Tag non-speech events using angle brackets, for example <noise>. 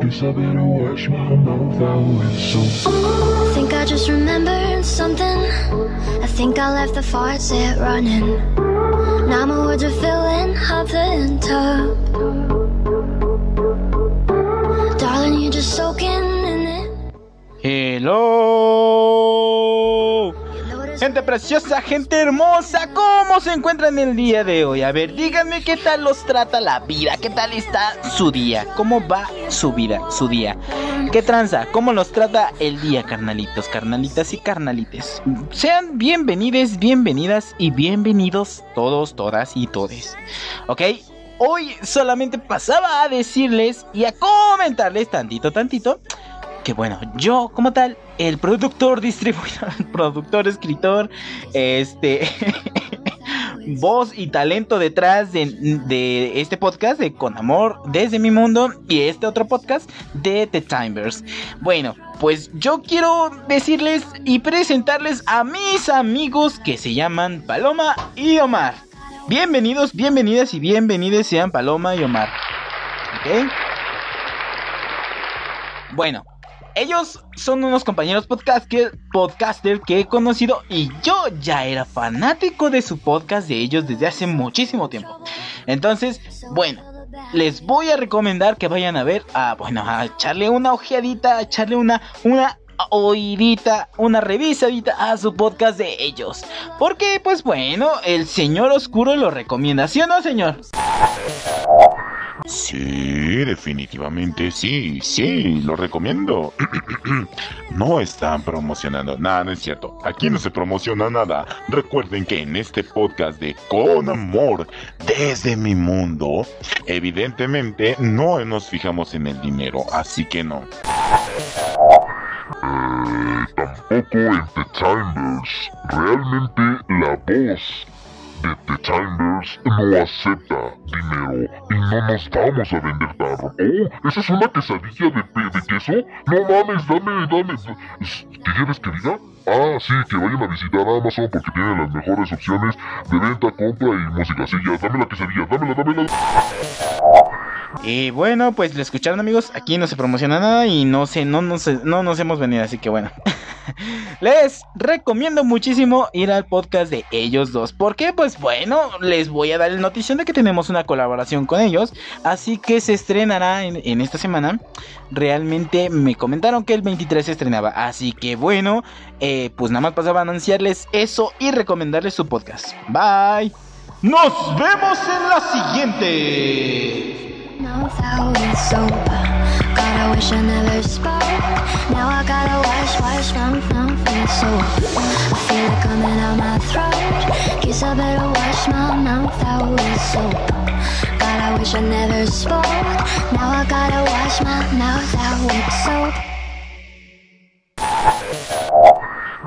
Guess I better wash my mouth out with soap. I think I just remembered something. I think I left the faucet running. Now my words are filling up the tub. Darling, you're just soaking in it. Hello. Gente preciosa, gente hermosa, ¿cómo se encuentran el día de hoy? A ver, díganme qué tal los trata la vida, qué tal está su día, cómo va su vida, su día. ¿Qué tranza? ¿Cómo los trata el día, carnalitos, carnalitas y carnalites? Sean bienvenides, bienvenidas y bienvenidos todos, todas y todes. ¿Ok? Hoy solamente pasaba a decirles y a comentarles tantito, tantito que bueno, yo como tal, el productor, <laughs> distribuidor, productor, escritor, este, <laughs> voz y talento detrás de, este podcast de Con Amor desde mi mundo y este otro podcast de The Timers. Bueno, pues yo quiero decirles y presentarles a mis amigos que se llaman Paloma y Omar. Bienvenidos, bienvenidas y bienvenidos sean Paloma y Omar. Bueno, ellos son unos compañeros podcast que, podcaster que he conocido y yo ya era fanático de su podcast de ellos desde hace muchísimo tiempo. Entonces, bueno, les voy a recomendar que vayan a ver, a, bueno, a echarle una ojeadita, a echarle una, una una revisadita a su podcast de ellos. Porque, pues bueno, el señor oscuro lo recomienda, ¿sí o no, señor? Sí, definitivamente sí, sí, lo recomiendo. <clears throat> no están promocionando nada, no es cierto. Aquí no se promociona nada. Recuerden que en este podcast de Con Amor desde mi mundo, evidentemente no nos fijamos en el dinero, así que no. Tampoco en The Chambers. Realmente la voz de The Chambers no acepta dinero y no nos vamos a vender tarro. Oh, ¿esa es una quesadilla de, de queso? No mames, dame, dame. ¿Qué quieres que diga? Ah, sí, que vayan a visitar Amazon porque tienen las mejores opciones de venta, compra y música. Sí, ya, dame la quesadilla, dámela, dámela. Y bueno, pues lo escucharon amigos, aquí no se promociona nada y no sé, no, no, sé, no nos hemos venido, así que bueno. <laughs> les recomiendo muchísimo ir al podcast de ellos dos, porque pues bueno, les voy a dar la notición de que tenemos una colaboración con ellos, así que se estrenará en, en esta semana. Realmente me comentaron que el 23 se estrenaba, así que bueno, eh, pues nada más pasaba a anunciarles eso y recomendarles su podcast. Bye. Nos vemos en la siguiente. I gotta wash, wash, mouth, mouth, and soap I feel it comin' out my throat. Case I better wash my mouth fell with soap God I wish I never spoke. Now I gotta wash my mouth out with soap.